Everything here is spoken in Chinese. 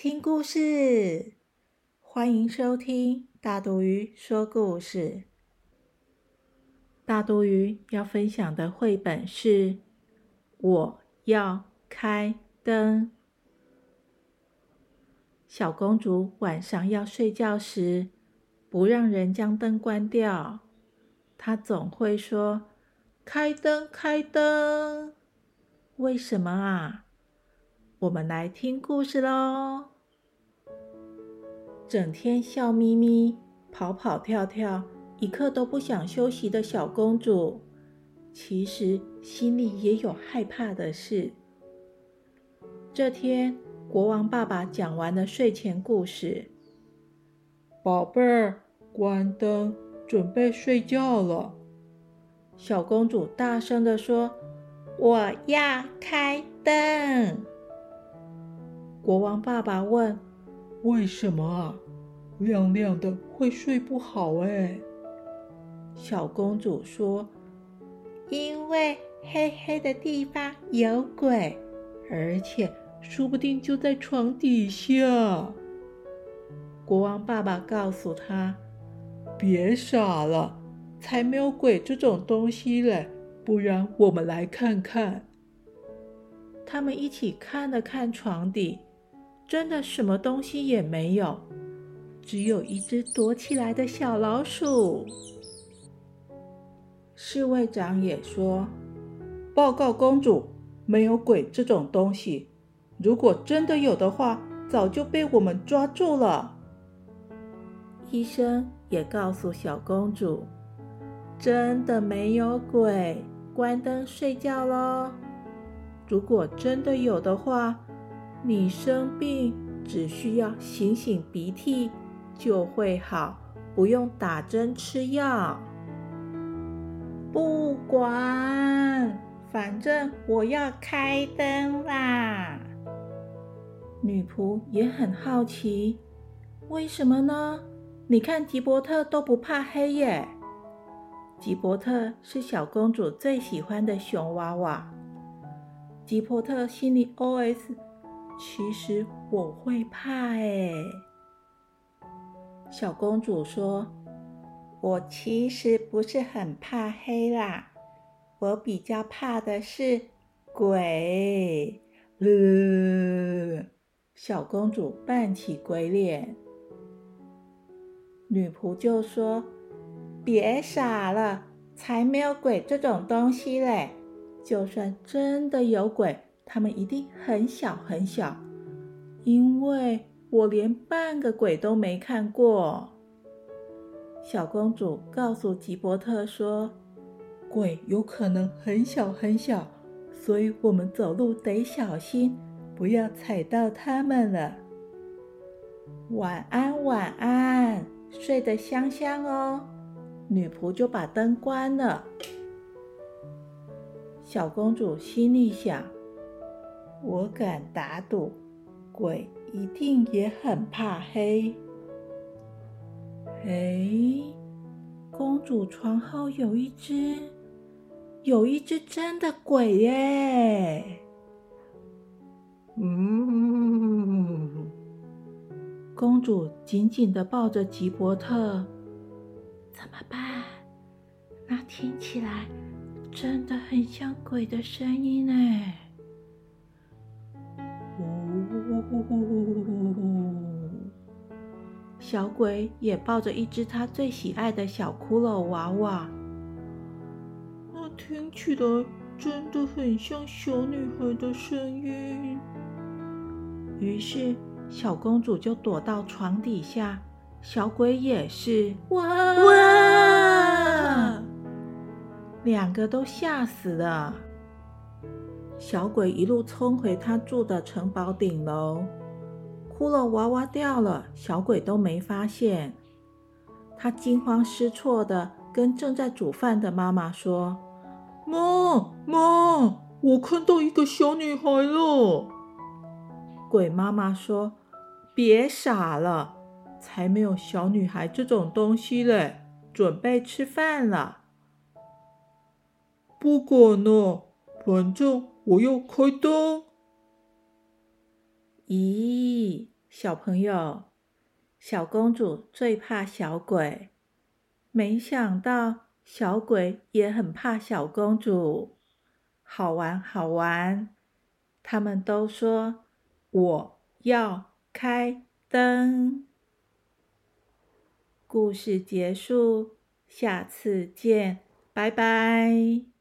听故事！欢迎收听大肚鱼说故事。大肚鱼要分享的绘本是《我要开灯》。小公主晚上要睡觉时，不让人将灯关掉，她总会说：“开灯，开灯。”为什么啊？我们来听故事喽！整天笑眯眯、跑跑跳跳、一刻都不想休息的小公主，其实心里也有害怕的事。这天，国王爸爸讲完了睡前故事，宝贝儿，关灯，准备睡觉了。小公主大声地说：“我要开灯。”国王爸爸问：“为什么啊？亮亮的会睡不好哎。”小公主说：“因为黑黑的地方有鬼，而且说不定就在床底下。”国王爸爸告诉他：“别傻了，才没有鬼这种东西嘞！不然我们来看看。”他们一起看了看床底。真的什么东西也没有，只有一只躲起来的小老鼠。侍卫长也说：“报告公主，没有鬼这种东西。如果真的有的话，早就被我们抓住了。”医生也告诉小公主：“真的没有鬼，关灯睡觉喽。如果真的有的话。”你生病只需要擤擤鼻涕就会好，不用打针吃药。不管，反正我要开灯啦。女仆也很好奇，为什么呢？你看吉伯特都不怕黑耶。吉伯特是小公主最喜欢的熊娃娃。吉伯特心里 OS。其实我会怕哎，小公主说：“我其实不是很怕黑啦，我比较怕的是鬼。”呃，小公主扮起鬼脸。女仆就说：“别傻了，才没有鬼这种东西嘞！就算真的有鬼。”他们一定很小很小，因为我连半个鬼都没看过。小公主告诉吉伯特说：“鬼有可能很小很小，所以我们走路得小心，不要踩到它们了。”晚安，晚安，睡得香香哦。女仆就把灯关了。小公主心里想。我敢打赌，鬼一定也很怕黑。哎，公主床后有一只，有一只真的鬼耶！嗯，公主紧紧的抱着吉伯特，怎么办？那听起来真的很像鬼的声音呢。呼呼呼呼呼呼！小鬼也抱着一只他最喜爱的小骷髅娃娃，那听起来真的很像小女孩的声音。于是小公主就躲到床底下，小鬼也是哇哇，两个都吓死了。小鬼一路冲回他住的城堡顶楼，骷髅娃娃掉了，小鬼都没发现。他惊慌失措的跟正在煮饭的妈妈说：“妈妈，我看到一个小女孩了。”鬼妈妈说：“别傻了，才没有小女孩这种东西嘞，准备吃饭了。”不管了，反正我要开灯。咦，小朋友，小公主最怕小鬼，没想到小鬼也很怕小公主，好玩好玩。他们都说我要开灯。故事结束，下次见，拜拜。